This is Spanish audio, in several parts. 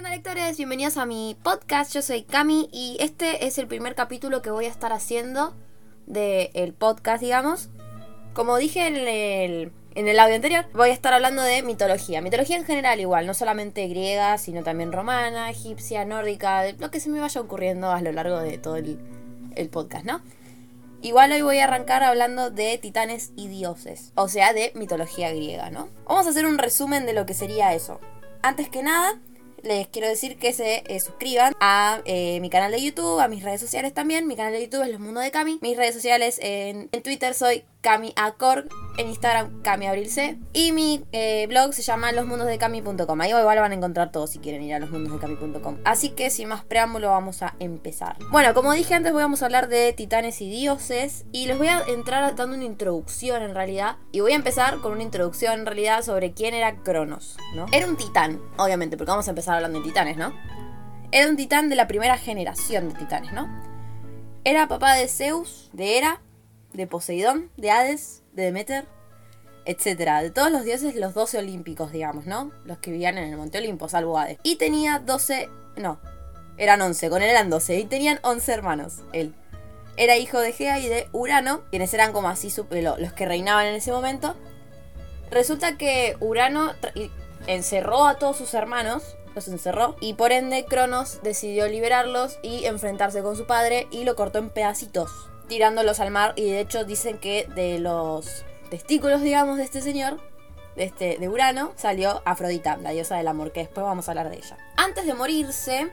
onda lectores? Bienvenidos a mi podcast, yo soy Cami y este es el primer capítulo que voy a estar haciendo del podcast, digamos. Como dije en el, en el audio anterior, voy a estar hablando de mitología. Mitología en general igual, no solamente griega, sino también romana, egipcia, nórdica, de lo que se me vaya ocurriendo a lo largo de todo el, el podcast, ¿no? Igual hoy voy a arrancar hablando de titanes y dioses, o sea, de mitología griega, ¿no? Vamos a hacer un resumen de lo que sería eso. Antes que nada, les quiero decir que se eh, suscriban a eh, mi canal de YouTube, a mis redes sociales también. Mi canal de YouTube es Los Mundos de Cami. Mis redes sociales en, en Twitter soy Cami Acor, en Instagram Cami Abrilce y mi eh, blog se llama losmundosdecami.com. Ahí igual van a encontrar todo si quieren ir a losmundosdecami.com. Así que sin más preámbulo vamos a empezar. Bueno, como dije antes vamos a hablar de titanes y dioses y les voy a entrar dando una introducción en realidad y voy a empezar con una introducción en realidad sobre quién era Cronos, ¿no? Era un titán, obviamente, porque vamos a empezar hablando de titanes, ¿no? Era un titán de la primera generación de titanes, ¿no? Era papá de Zeus, de Hera, de Poseidón, de Hades, de Demeter, etcétera. De todos los dioses, los 12 olímpicos, digamos, ¿no? Los que vivían en el Monte Olimpo, salvo Hades. Y tenía 12, no, eran 11, con él eran 12. Y tenían 11 hermanos, él. Era hijo de Gea y de Urano, quienes eran como así los que reinaban en ese momento. Resulta que Urano encerró a todos sus hermanos, los encerró, y por ende Cronos decidió liberarlos y enfrentarse con su padre y lo cortó en pedacitos tirándolos al mar y de hecho dicen que de los testículos, digamos, de este señor, de, este, de Urano, salió Afrodita, la diosa del amor, que después vamos a hablar de ella. Antes de morirse,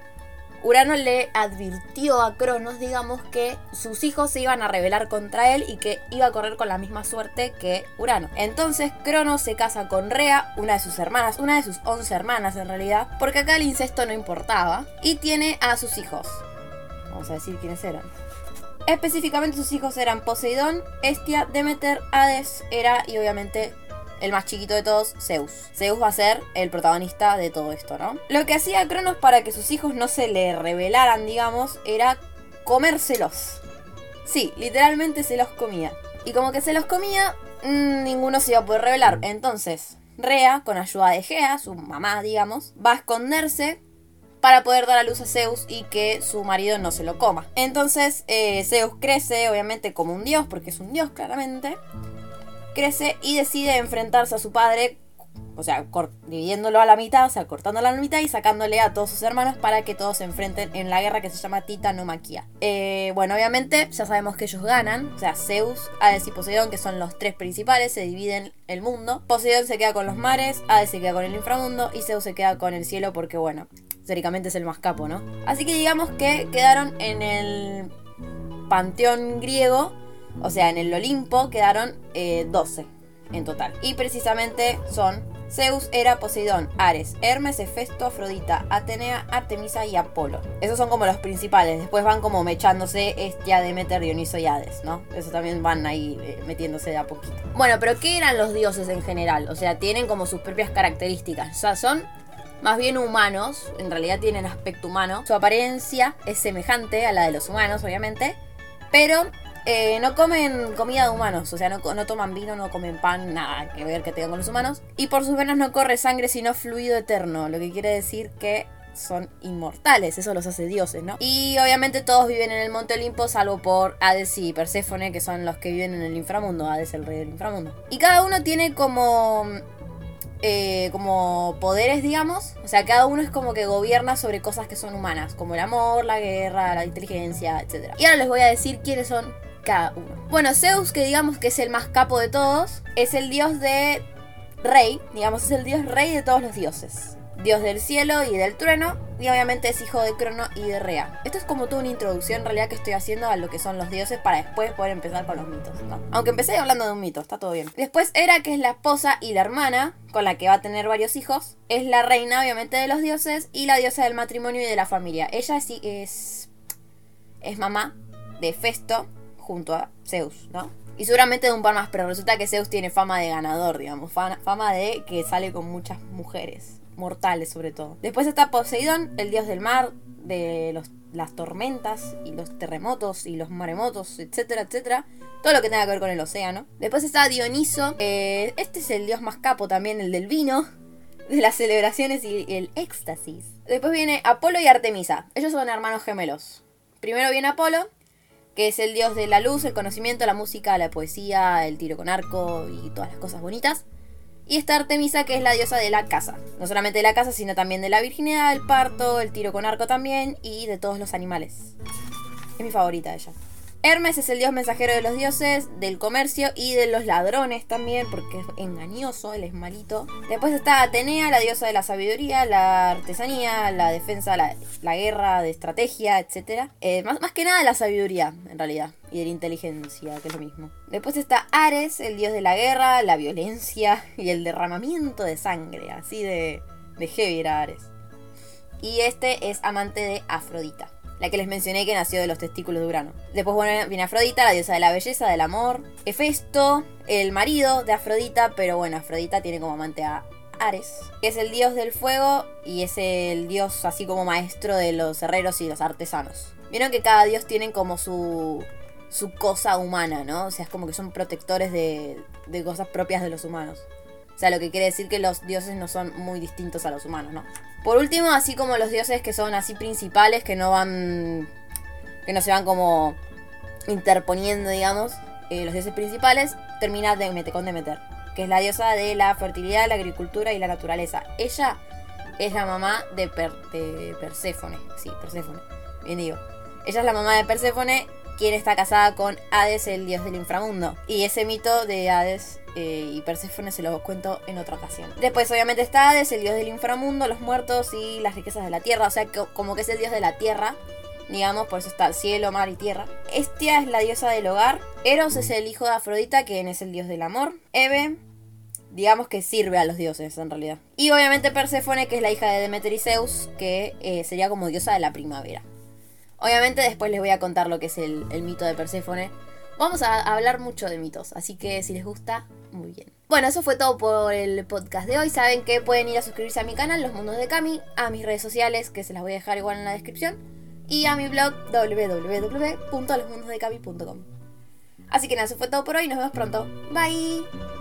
Urano le advirtió a Cronos, digamos, que sus hijos se iban a rebelar contra él y que iba a correr con la misma suerte que Urano. Entonces Cronos se casa con Rea, una de sus hermanas, una de sus once hermanas en realidad, porque acá el incesto no importaba, y tiene a sus hijos. Vamos a decir quiénes eran. Específicamente sus hijos eran Poseidón, Estia, Demeter, Hades, Hera y obviamente el más chiquito de todos, Zeus. Zeus va a ser el protagonista de todo esto, ¿no? Lo que hacía Cronos para que sus hijos no se le rebelaran, digamos, era comérselos. Sí, literalmente se los comía. Y como que se los comía, mmm, ninguno se iba a poder rebelar. Entonces, Rea, con ayuda de Gea, su mamá, digamos, va a esconderse para poder dar a luz a Zeus y que su marido no se lo coma. Entonces eh, Zeus crece, obviamente como un dios, porque es un dios claramente, crece y decide enfrentarse a su padre, o sea, dividiéndolo a la mitad, o sea, cortándolo a la mitad y sacándole a todos sus hermanos para que todos se enfrenten en la guerra que se llama Titanomaquia. Eh, bueno, obviamente ya sabemos que ellos ganan, o sea, Zeus, Hades y Poseidón, que son los tres principales, se dividen el mundo. Poseidón se queda con los mares, Hades se queda con el inframundo y Zeus se queda con el cielo porque, bueno, teóricamente es el más capo, ¿no? Así que digamos que quedaron en el panteón griego, o sea, en el Olimpo, quedaron 12 eh, en total. Y precisamente son Zeus, Hera, Poseidón, Ares, Hermes, Hefesto, Afrodita, Atenea, Artemisa y Apolo. Esos son como los principales. Después van como mechándose Estia, Demeter, Dioniso y Hades, ¿no? Esos también van ahí eh, metiéndose de a poquito. Bueno, pero ¿qué eran los dioses en general? O sea, tienen como sus propias características. O sea, son más bien humanos, en realidad tienen aspecto humano. Su apariencia es semejante a la de los humanos, obviamente, pero eh, no comen comida de humanos, o sea, no, no, toman vino, no comen pan, nada que ver que tengan con los humanos. Y por sus venas no corre sangre, sino fluido eterno, lo que quiere decir que son inmortales, eso los hace dioses, ¿no? Y obviamente todos viven en el Monte Olimpo, salvo por Hades y Perséfone, que son los que viven en el inframundo, Hades el rey del inframundo. Y cada uno tiene como eh, como poderes, digamos. O sea, cada uno es como que gobierna sobre cosas que son humanas, como el amor, la guerra, la inteligencia, etc. Y ahora les voy a decir quiénes son cada uno. Bueno, Zeus, que digamos que es el más capo de todos, es el dios de rey, digamos, es el dios rey de todos los dioses dios del cielo y del trueno, y obviamente es hijo de Crono y de Rea. Esto es como toda una introducción en realidad que estoy haciendo a lo que son los dioses para después poder empezar con los mitos, ¿no? Aunque empecé hablando de un mito, está todo bien. Después Hera, que es la esposa y la hermana, con la que va a tener varios hijos, es la reina obviamente de los dioses y la diosa del matrimonio y de la familia. Ella sí es es mamá de Festo junto a Zeus, ¿no? Y seguramente de un par más, pero resulta que Zeus tiene fama de ganador, digamos, fama de que sale con muchas mujeres mortales sobre todo. Después está Poseidón, el dios del mar, de los, las tormentas y los terremotos y los maremotos, etcétera, etcétera. Todo lo que tenga que ver con el océano. Después está Dioniso, este es el dios más capo también, el del vino, de las celebraciones y el éxtasis. Después viene Apolo y Artemisa. Ellos son hermanos gemelos. Primero viene Apolo, que es el dios de la luz, el conocimiento, la música, la poesía, el tiro con arco y todas las cosas bonitas. Y está Artemisa, que es la diosa de la casa. No solamente de la casa, sino también de la virginidad, el parto, el tiro con arco también y de todos los animales. Es mi favorita ella. Hermes es el dios mensajero de los dioses, del comercio y de los ladrones también, porque es engañoso, él es malito. Después está Atenea, la diosa de la sabiduría, la artesanía, la defensa, la, guerra, de estrategia, etc. Eh, más, más que nada la sabiduría, en realidad, y de la inteligencia, que es lo mismo. Después está Ares, el dios de la guerra, la violencia y el derramamiento de sangre, así de, de heavy Ares. Y este es amante de Afrodita la que les mencioné que nació de los testículos de Urano. Después viene Afrodita, la diosa de la belleza, del amor. Hefesto, el marido de Afrodita, pero bueno, Afrodita tiene como amante a Ares, que es el dios del fuego y es el dios así como maestro de los herreros y los artesanos. Vieron que cada dios tiene como su, su cosa humana, ¿no? O sea, es como que son protectores de, de cosas propias de los humanos. O sea, lo que quiere decir que los dioses no son muy distintos a los humanos, ¿no? Por último, así como los dioses que son así principales, que no van. que no se van como interponiendo, digamos, eh, los dioses principales, termina Demeter, con Demeter, que es la diosa de la fertilidad, la agricultura y la naturaleza. Ella es la mamá de, de Perséfone, sí, Perséfone, bien digo. Ella es la mamá de Perséfone quien está casada con Hades, el dios del inframundo. Y ese mito de Hades eh, y Perséfone se los cuento en otra ocasión. Después obviamente está Hades, el dios del inframundo, los muertos y las riquezas de la tierra. O sea, como que es el dios de la tierra. Digamos, por eso está cielo, mar y tierra. Estia es la diosa del hogar. Eros es el hijo de Afrodita, quien es el dios del amor. Eve, digamos que sirve a los dioses en realidad. Y obviamente Perséfone, que es la hija de Demeter y Zeus, que eh, sería como diosa de la primavera. Obviamente después les voy a contar lo que es el, mito de Perséfone. Vamos a hablar mucho de mitos, así que si les gusta, muy bien. Bueno, eso fue todo por el podcast de hoy. Saben que pueden ir a suscribirse a mi canal, Los Mundos de Cami, a mis redes sociales, que se las voy a dejar igual en la descripción, y a mi blog www.losmundosdecami.com. Así que nada, eso fue todo por hoy. Nos vemos pronto. Bye.